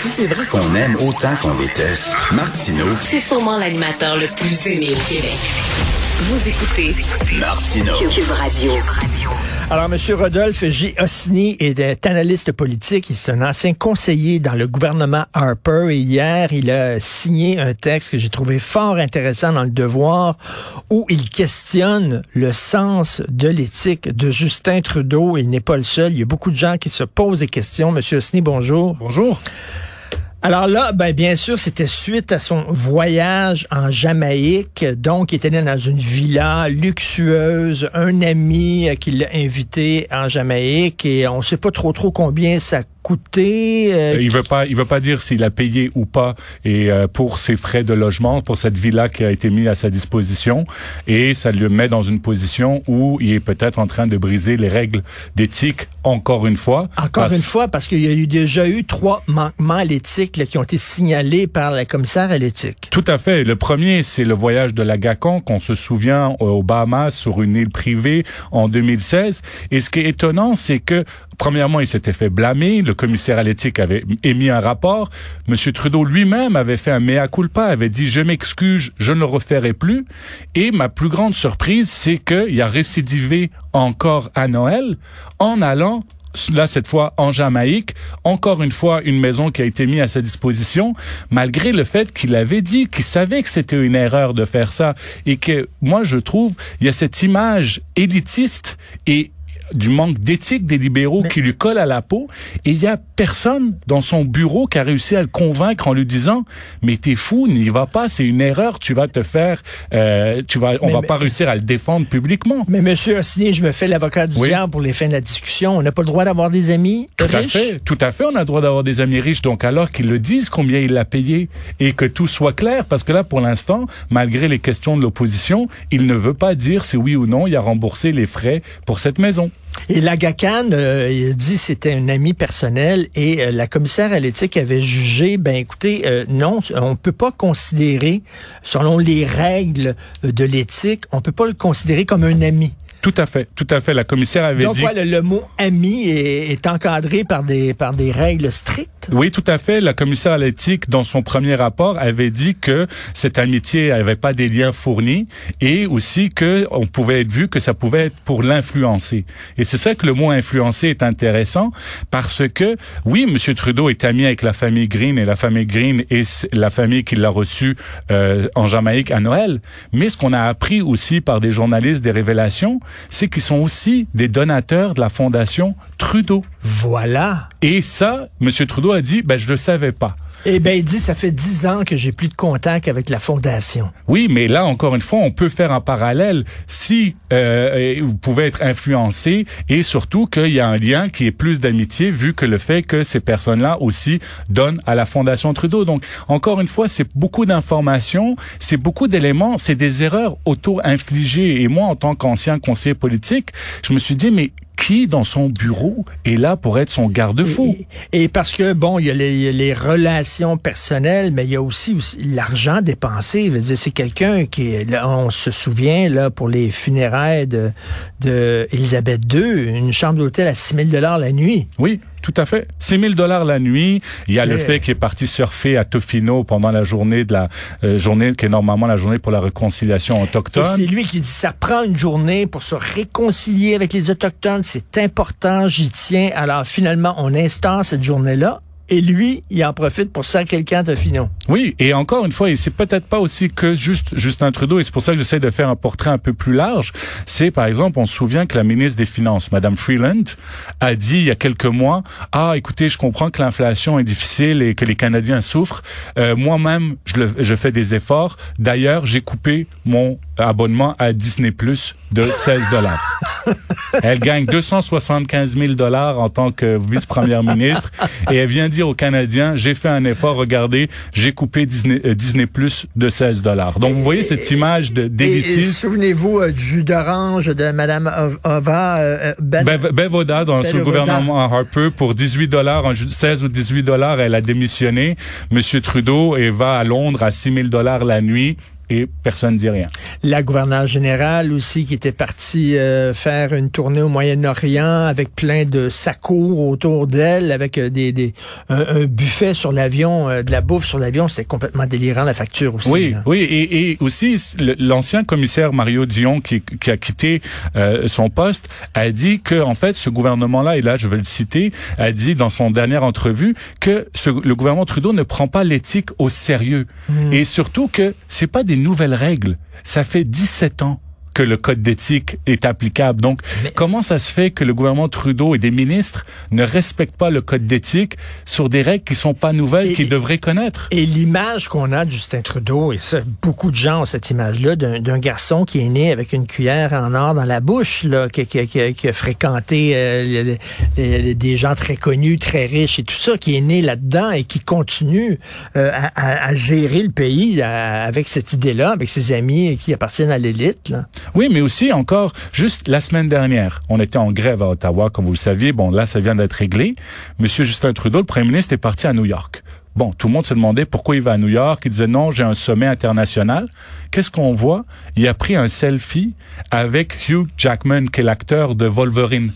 si c'est vrai qu'on aime autant qu'on déteste, Martineau, C'est sûrement l'animateur le plus aimé au Québec. Vous écoutez Martineau. Cube Radio. Alors, M. Rodolphe J. Ossini est analyste politique. Il est un ancien conseiller dans le gouvernement Harper. Et hier, il a signé un texte que j'ai trouvé fort intéressant dans Le Devoir, où il questionne le sens de l'éthique de Justin Trudeau. Il n'est pas le seul. Il y a beaucoup de gens qui se posent des questions. M. Ossini, bonjour. Bonjour. Alors là, ben bien sûr, c'était suite à son voyage en Jamaïque. Donc, il était dans une villa luxueuse, un ami euh, qui l'a invité en Jamaïque et on sait pas trop trop combien ça coûté. euh, il veut pas, il veut pas dire s'il a payé ou pas et euh, pour ses frais de logement, pour cette villa qui a été mise à sa disposition, et ça le met dans une position où il est peut-être en train de briser les règles d'éthique encore une fois. Encore Parce- une fois, parce qu'il y a eu déjà eu trois manquements à l'éthique qui ont été signalés par la commissaire à l'éthique. Tout à fait. Le premier, c'est le voyage de la GACAN, qu'on se souvient euh, aux Bahamas sur une île privée en 2016. Et ce qui est étonnant, c'est que Premièrement, il s'était fait blâmer. Le commissaire à l'éthique avait émis un rapport. Monsieur Trudeau lui-même avait fait un mea culpa, avait dit je m'excuse, je ne le referai plus. Et ma plus grande surprise, c'est qu'il a récidivé encore à Noël en allant là cette fois en Jamaïque, encore une fois une maison qui a été mise à sa disposition, malgré le fait qu'il avait dit qu'il savait que c'était une erreur de faire ça. Et que moi je trouve il y a cette image élitiste et du manque d'éthique des libéraux qui lui colle à la peau et il y a personne dans son bureau qui a réussi à le convaincre en lui disant mais t'es fou n'y va pas c'est une erreur tu vas te faire euh, tu vas on Mais- va mais- pas réussir à le défendre publiquement Mais Monsieur Ossini, je me fais l'avocat du Oui. diable pour les fins de la discussion. On n'a pas le droit d'avoir des amis Tout à riches? fait, tout à fait. On a le droit d'avoir des amis riches. Donc, alors qu'ils le disent combien il l'a payé et que tout soit clair, parce que là, pour l'instant, malgré les questions de l'opposition, il ne veut pas dire si oui ou non il a remboursé les frais pour cette maison. Et la GACAN, euh, il dit c'était un ami personnel et euh, la commissaire à l'éthique avait jugé, ben écoutez, euh, non, on peut pas considérer, selon les règles de l'éthique, on peut pas le considérer comme un ami. Tout à fait, tout à fait. La commissaire avait Donc dit. voilà, le mot ami est, est encadré par des par des règles strictes. Oui, tout à fait. La commissaire à l'éthique, dans son premier rapport, avait dit que cette amitié n'avait pas des liens fournis et aussi que on pouvait être vu que ça pouvait être pour l'influencer. Et c'est ça que le mot influencer est intéressant parce que oui, Monsieur Trudeau est ami avec la famille Green et la famille Green est la famille qui l'a reçu euh, en Jamaïque à Noël. Mais ce qu'on a appris aussi par des journalistes, des révélations, c'est qu'ils sont aussi des donateurs de la fondation Trudeau. Voilà. Et ça, M. Trudeau a dit, ben, je le savais pas. Et ben il dit ça fait dix ans que j'ai plus de contact avec la fondation. Oui, mais là, encore une fois, on peut faire un parallèle si euh, vous pouvez être influencé et surtout qu'il y a un lien qui est plus d'amitié vu que le fait que ces personnes-là aussi donnent à la Fondation Trudeau. Donc, encore une fois, c'est beaucoup d'informations, c'est beaucoup d'éléments, c'est des erreurs auto-infligées. Et moi, en tant qu'ancien conseiller politique, je me suis dit, mais qui dans son bureau est là pour être son garde-fou? Et, et parce que, bon, il y a les, il y a les relations personnelles, mais il y a aussi, aussi l'argent dépensé. C'est quelqu'un qui, là, on se souvient, là, pour les funérailles de, de II, une chambre d'hôtel à 6 000 la nuit. Oui, tout à fait. 6 000 dollars la nuit. Il y a le fait qu'il est parti surfer à Tofino pendant la journée de la euh, journée qui est normalement la journée pour la réconciliation autochtone. c'est lui qui dit, ça prend une journée pour se réconcilier avec les Autochtones, c'est important, j'y tiens. Alors finalement, on instaure cette journée-là. Et lui, il en profite pour serrer quelqu'un de Tofino. Oui, et encore une fois, et c'est peut-être pas aussi que juste Justin Trudeau, et c'est pour ça que j'essaie de faire un portrait un peu plus large. C'est par exemple, on se souvient que la ministre des Finances, Madame Freeland, a dit il y a quelques mois, ah, écoutez, je comprends que l'inflation est difficile et que les Canadiens souffrent. Euh, Moi-même, je, je fais des efforts. D'ailleurs, j'ai coupé mon abonnement à Disney Plus de 16 dollars. Elle gagne 275 000 dollars en tant que vice-première ministre et elle vient dire aux Canadiens, j'ai fait un effort, regardez, j'ai coupé Disney, euh, Disney Plus de 16 dollars. Donc vous voyez cette image de d'élitisme. souvenez-vous euh, du jus d'orange de Madame Ov- Ova euh, Ben. Bev- Bevoda, dans sous le gouvernement Harper, pour 18 dollars, 16 ou 18 dollars, elle a démissionné. Monsieur Trudeau et va à Londres à 6 000 dollars la nuit et personne ne dit rien. La gouverneure générale aussi qui était partie euh, faire une tournée au Moyen-Orient avec plein de saccours autour d'elle, avec euh, des, des un, buffet sur l'avion, euh, de la bouffe sur l'avion, c'est complètement délirant la facture aussi. Oui, oui, et, et aussi l'ancien commissaire Mario Dion qui, qui a quitté son poste a dit que en fait ce gouvernement-là, et là je vais le citer, a dit dans son dernière entrevue que ce, le gouvernement Trudeau ne prend pas l'éthique au sérieux hmm. et surtout que c'est pas des nouvelles règles. Ça fait 17 ans que le code d'éthique est applicable. Donc, comment ça se fait que le gouvernement Trudeau et des ministres ne respectent pas le code d'éthique sur des règles qui sont pas nouvelles, qu'ils devraient connaître? Et l'image qu'on a de Justin Trudeau, et ça, beaucoup de gens ont cette image-là, d'un garçon qui est né avec une cuillère en or dans la bouche, là, qui, qui, qui, a fréquenté euh, des gens très connus, très riches et tout ça, qui est né là-dedans et qui continue euh, à, à, gérer le pays avec cette idée-là, avec ses amis qui appartiennent à l'élite. Oui, mais aussi encore, juste la semaine dernière, on était en grève à Ottawa, comme vous le saviez. Bon, là, ça vient d'être réglé. Monsieur Justin Trudeau, le premier ministre, est parti à New York. Bon, tout le monde se demandait pourquoi il va à New York. Il disait non, j'ai un sommet international. Qu'est-ce qu'on voit? Il a pris un selfie avec Hugh Jackman, qui est l'acteur de Wolverine.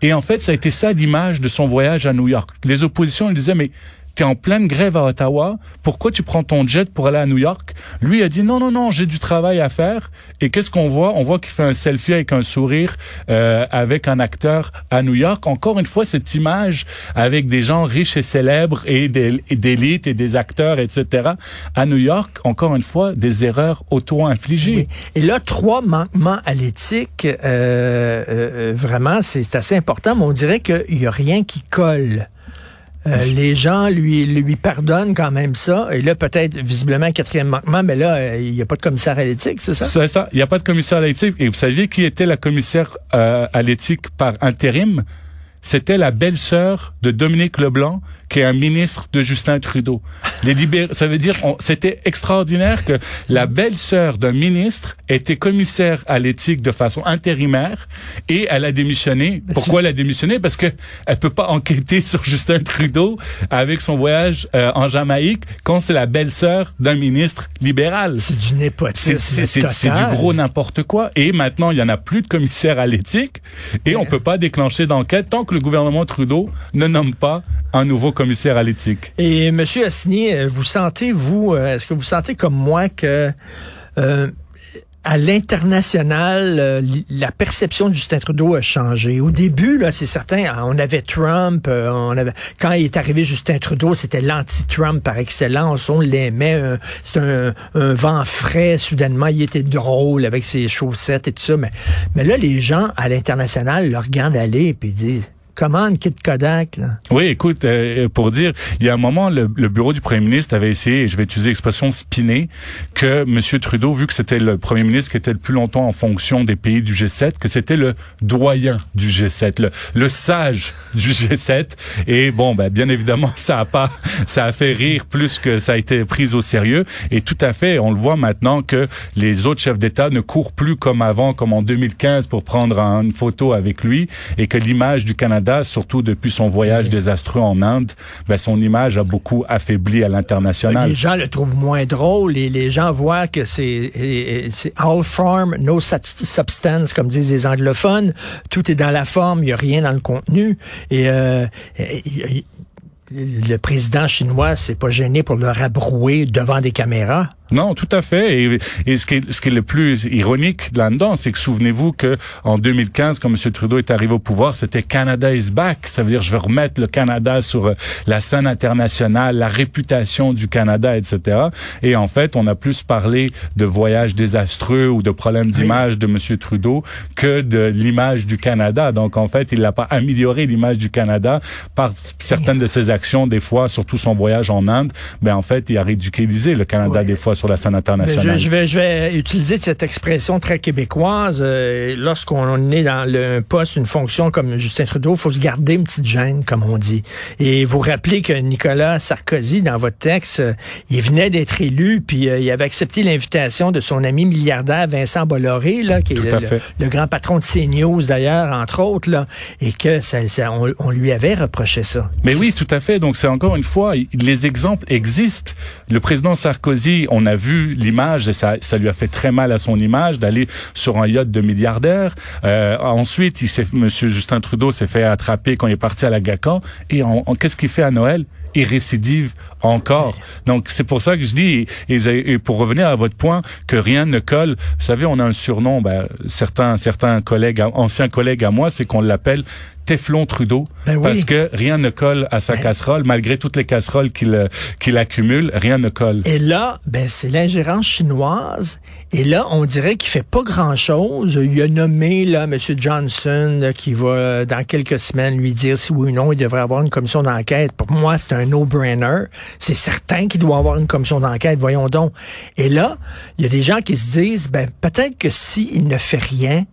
Et en fait, ça a été ça l'image de son voyage à New York. Les oppositions, ils disaient, mais tu en pleine grève à Ottawa, pourquoi tu prends ton jet pour aller à New York? Lui a dit non, non, non, j'ai du travail à faire. Et qu'est-ce qu'on voit? On voit qu'il fait un selfie avec un sourire euh, avec un acteur à New York. Encore une fois, cette image avec des gens riches et célèbres et d'élites et des acteurs, etc. À New York, encore une fois, des erreurs auto-infligées. Et là, trois manquements à l'éthique, euh, euh, euh vraiment, c'est assez important, mais on dirait qu'il n'y a rien qui colle. Euh, les gens lui, lui pardonnent quand même ça. Et là, peut-être, visiblement, quatrième manquement, mais là, euh, il n'y a pas de commissaire à l'éthique, c'est ça? C'est ça. Il n'y a pas de commissaire à l'éthique. Et vous saviez qui était la commissaire euh, à l'éthique par intérim? C'était la belle-sœur de Dominique Leblanc, qui est un ministre de Justin Trudeau. Les libér... ça veut dire, c'était extraordinaire que la belle-sœur d'un ministre était commissaire à l'éthique de façon intérimaire et elle a démissionné. Pourquoi elle a démissionné? Parce que elle peut pas enquêter sur Justin Trudeau avec son voyage euh, en Jamaïque quand c'est la belle-sœur d'un ministre libéral. C'est du népotisme. C'est du gros n'importe quoi. Et maintenant, il y en a plus de commissaire à l'éthique et on peut pas déclencher d'enquête tant que le gouvernement Trudeau ne nomme pas un nouveau commissaire à l'éthique. Et Monsieur Assini, euh, vous sentez, vous, euh, est-ce que vous sentez comme moi que euh, à l'international, la perception de Justin Trudeau a changé? Au début, là, c'est certain, hein, on avait Trump, on avait quand il est arrivé Justin Trudeau, c'était l'anti-Trump par excellence. On l'aimait. C'était un, vent frais. Soudainement, il était drôle avec ses chaussettes et tout ça. Mais, là, les gens à l'international le regardent aller et disent Oui, écoute, euh, pour dire, il y a un moment, le, bureau du premier ministre avait essayé, et je vais utiliser l'expression spinner, que M. Trudeau, vu que c'était le premier ministre qui était le plus longtemps en fonction des pays du G7, que c'était le doyen du G7, le, le sage du G7. Et bon, ben, bien évidemment, ça a pas, ça a fait rire plus que ça a été pris au sérieux. Et tout à fait, on le voit maintenant que les autres chefs d'État ne courent plus comme avant, comme en 2015 pour prendre une photo avec lui, et que l'image du Canada surtout depuis son voyage désastreux en Inde, ben, son image a beaucoup affaibli à l'international. Les gens le trouvent moins drôle et les gens voient que c'est all form, no substance, comme disent les anglophones. Tout est dans la forme, il n'y a rien dans le contenu. Et, euh, le président chinois s'est pas gêné pour le rabrouer devant des caméras. Non, tout à fait. Et, et ce, qui est, ce qui est le plus ironique là-dedans, c'est que souvenez-vous que en 2015, quand M. Trudeau est arrivé au pouvoir, c'était Canada is back. Ça veut dire je vais remettre le Canada sur euh, la scène internationale, la réputation du Canada, etc. Et en fait, on a plus parlé de voyages désastreux ou de problèmes d'image de M. Trudeau que de l'image du Canada. Donc en fait, il n'a pas amélioré l'image du Canada par certaines de ses actions, des fois, surtout son voyage en Inde. Mais en fait, il a ridiculisé le Canada des fois sur la scène internationale. Je, vais, je vais utiliser cette expression très québécoise. Euh, lorsqu'on est dans le poste, une fonction comme Justin Trudeau, il faut se garder une petite gêne, comme on dit. Et vous rappelez que Nicolas Sarkozy, dans votre texte, euh, il venait d'être élu, puis euh, il avait accepté l'invitation de son ami milliardaire Vincent Bolloré, là, qui est le, grand patron de CNews d'ailleurs, entre autres, là, et que ça, on, on, lui avait reproché ça. Mais oui, tout à fait. Donc c'est encore une fois, les exemples existent. Le président Sarkozy, on a vu l'image et ça, ça lui a fait très mal à son image d'aller sur un yacht de milliardaire. Euh, ensuite, il Monsieur Justin Trudeau s'est fait attraper quand il est parti à la GACAN. Et qu'est-ce qu'il fait à Noël? Il récidive encore. Donc c'est pour ça que je dis, et, pour revenir à votre point, que rien ne colle. Vous savez, on a un surnom, ben, certains certains collègues, anciens collègues à moi, c'est qu'on l'appelle Teflon Trudeau, ben parce que rien ne colle à sa ben casserole, malgré toutes les casseroles qu'il qu'il accumule, rien ne colle. Et là, ben c'est l'ingérence chinoise. Et là, on dirait qu'il fait pas grand-chose. Il a nommé là M. Johnson qui va dans quelques semaines lui dire si oui ou non il devrait avoir une commission d'enquête. Pour moi, c'est un no-brainer. C'est certain qu'il doit avoir une commission d'enquête. Voyons donc. Et là, il y a des gens qui se disent ben peut-être que s'il ne fait rien,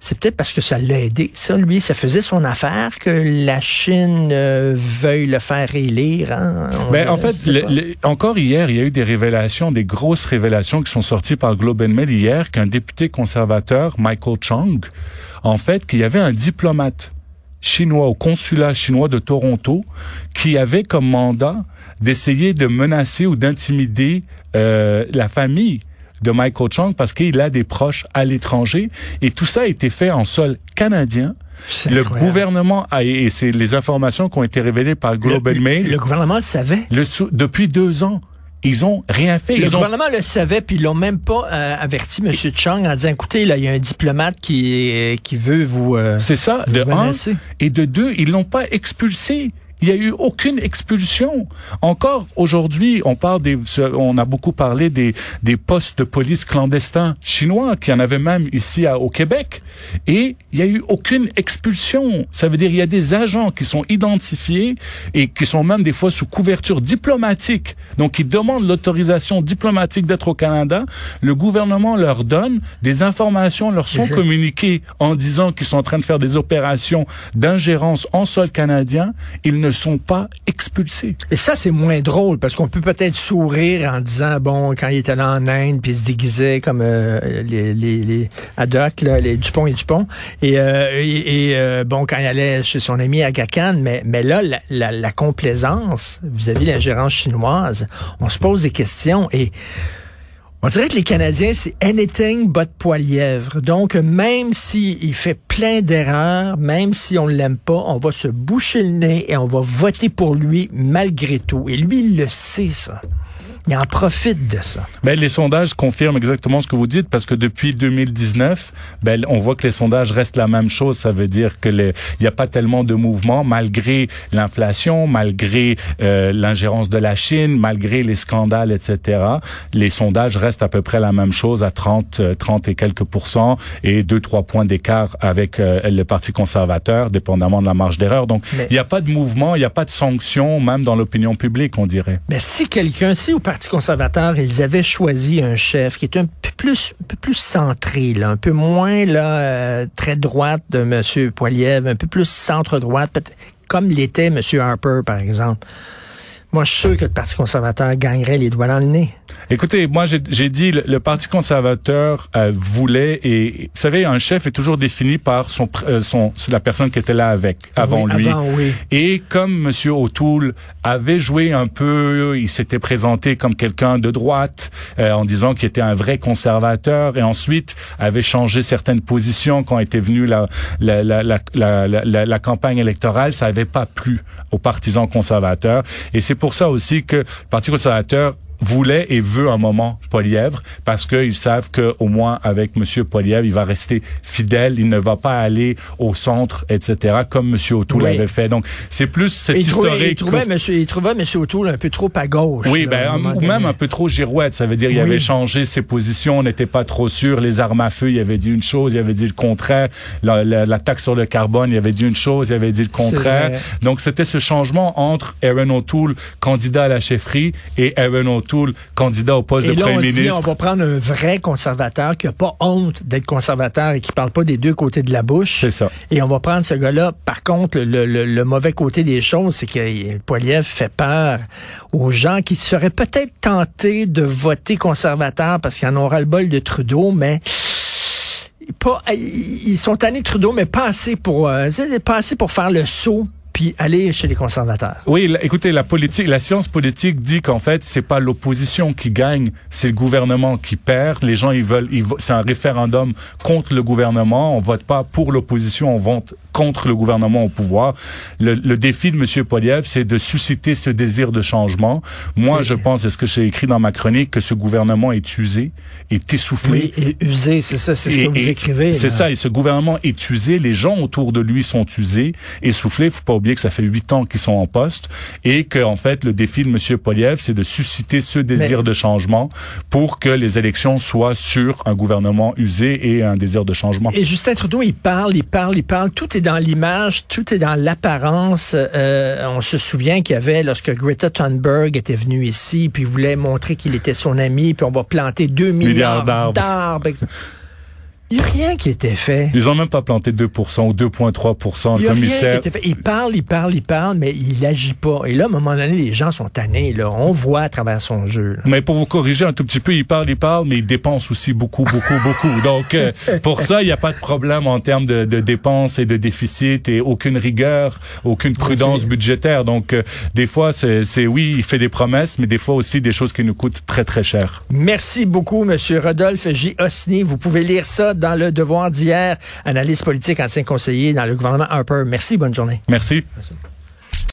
c'est peut-être parce que ça l'a aidé. Ça, lui, ça faisait son affaire que la Chine euh, veuille le faire élire. Hein? Ben, en fait, encore hier, il y a eu des révélations, des grosses révélations qui sont sorties par Globe and Mail hier, qu'un député conservateur, Michael Chung, en fait, qu'il y avait un diplomate chinois au consulat chinois de Toronto qui avait comme mandat d'essayer de menacer ou d'intimider euh, la famille de Michael Chung parce qu'il a des proches à l'étranger et tout ça a été fait en sol canadien. Le gouvernement a, et c'est les informations qui ont été révélées par Global Mail. Le gouvernement le savait. Le, depuis deux ans. Ils ont rien fait. Le gouvernement le savait, puis ils l'ont même pas euh, averti M. Chung en disant, écoutez, là, il y a un diplomate qui, qui veut vous euh, C'est ça, de un. Et de deux, ils l'ont pas expulsé. Il n'y a eu aucune expulsion. Encore aujourd'hui, on parle des, on a beaucoup parlé des, des postes de police clandestins chinois, qui en avait même ici à, au Québec. Et il n'y a eu aucune expulsion. Ça veut dire il y a des agents qui sont identifiés et qui sont même des fois sous couverture diplomatique. Donc, ils demandent l'autorisation diplomatique d'être au Canada. Le gouvernement leur donne des informations, leur sont communiquées en disant qu'ils sont en train de faire des opérations d'ingérence en sol canadien. Ils ne sont pas expulsés. Et ça, c'est moins drôle parce qu'on peut peut-être sourire en disant, bon, quand il était là en Inde, puis il se déguisait comme euh, les, les, les là, les Dupont et Dupont. Et, euh, euh, bon, quand il allait chez son ami à mais, mais là, la, la, la complaisance vis-à-vis de l'ingérence chinoise, on se pose des questions et on dirait que les Canadiens, c'est anything but poilièvre. Donc, même s'il fait plein d'erreurs, même si on l'aime pas, on va se boucher le nez et on va voter pour lui malgré tout. Et lui, il le sait, ça il en profite de ça. Ben, les sondages confirment exactement ce que vous dites parce que depuis 2019, ben, on voit que les sondages restent la même chose. Ça veut dire que il n'y a pas tellement de mouvement malgré l'inflation, malgré euh, l'ingérence de la Chine, malgré les scandales, etc. Les sondages restent à peu près la même chose à 30, 30 euh, et quelques pourcents et 2-3 points d'écart avec euh, le Parti conservateur, dépendamment de la marge d'erreur. Donc, il n'y a pas de mouvement, il n'y a pas de sanction, même dans l'opinion publique, on dirait. Mais si quelqu'un, si au Parti conservateur, ils avaient choisi un chef qui est un peu plus, un peu plus centré, un peu moins là, euh, très droite de M. Poiliev, un peu plus centre-droite, comme l'était M. Harper, par exemple. Moi, je suis sûr que le Parti conservateur gagnerait les doigts dans le nez. Écoutez, moi, j'ai dit le, Parti conservateur euh, voulait et vous savez, un chef est toujours défini par son, euh, son la personne qui était là avec avant lui. oui. Et comme Monsieur O'Toole avait joué un peu, il s'était présenté comme quelqu'un de droite euh, en disant qu'il était un vrai conservateur et ensuite avait changé certaines positions quand était venue la la, la, la, la campagne électorale, ça avait pas plu aux partisans conservateurs et c'est pour ça aussi que le Parti conservateur voulait et veut un moment Polièvre parce qu'ils savent que au moins avec Monsieur Polièvre, il va rester fidèle, il ne va pas aller au centre, etc. comme Monsieur O'Toole l'avait fait. Donc c'est plus cette historique. il trouvait Monsieur, il trouvait Monsieur O'Toole un peu trop à gauche. Oui, ben ou même un peu trop girouette. Ça veut dire il avait changé ses positions, on n'était pas trop sûr. Les armes à feu, il avait dit une chose, il avait dit le contraire. La, la, taxe sur le carbone, il avait dit une chose, il avait dit le contraire. Donc c'était ce changement entre Aaron O'Toole, candidat à la chefferie, et Aaron O'Toole Candidat au poste de premier ministre. On va prendre un vrai conservateur qui a pas honte d'être conservateur et qui parle pas des deux côtés de la bouche. C'est ça. Et on va prendre ce gars-là. Par contre, le, mauvais côté des choses, c'est que Poiliev fait peur aux gens qui seraient peut-être tentés de voter conservateur parce qu'ils en aura le bol de Trudeau, mais pas, ils sont tannés de Trudeau, mais pas assez pour, euh, pas assez pour faire le saut puis aller chez les conservateurs. Oui, écoutez, la politique, la science politique dit qu'en fait, c'est pas l'opposition qui gagne, c'est le gouvernement qui perd. Les gens, ils veulent, c'est un référendum contre le gouvernement. On vote pas pour l'opposition, on vote contre le gouvernement au pouvoir. Le, le défi de M. Poliev, c'est de susciter ce désir de changement. Moi, je pense, c'est ce que j'ai écrit dans ma chronique, que ce gouvernement est usé, est essoufflé. Oui, et usé, c'est ça, c'est ce que vous écrivez. C'est ça, et ce gouvernement est usé, les gens autour de lui sont usés, essoufflés. Faut pas oublier que ça fait huit ans qu'ils sont en poste et que en fait, le défi de M. Poliev, c'est de susciter ce désir de changement pour que les élections soient sur un gouvernement usé et un désir de changement. Et Justin Trudeau, il parle, il parle, il parle, tout est dans l'image, tout est dans l'apparence. Euh, on se souvient qu'il y avait, lorsque Greta Thunberg était venu ici, puis voulait montrer qu'il était son ami, puis on va planter 2 milliards, milliards d'arbres. Il n'y a rien qui était fait. Ils ont même pas planté 2% ou 2,3%. Il y a rien qui était fait. Il parle, il parle, il parle, mais il agit pas. Et là, à un moment donné, les gens sont tannés. Là. On voit à travers son jeu. Mais pour vous corriger un tout petit peu, il parle, il parle, mais il dépense aussi beaucoup, beaucoup, beaucoup. Donc, euh, pour ça, il n'y a pas de problème en termes de, de, dépenses et de déficit et aucune rigueur, aucune prudence budgétaire. Donc, euh, des fois, c'est oui, il fait des promesses, mais des fois aussi des choses qui nous coûtent très, très cher. Merci beaucoup, Monsieur Rodolphe J. Osni. Vous pouvez lire ça dans le devoir d'hier, analyse politique, ancien conseiller dans le gouvernement Harper. Merci, bonne journée. Merci. Merci.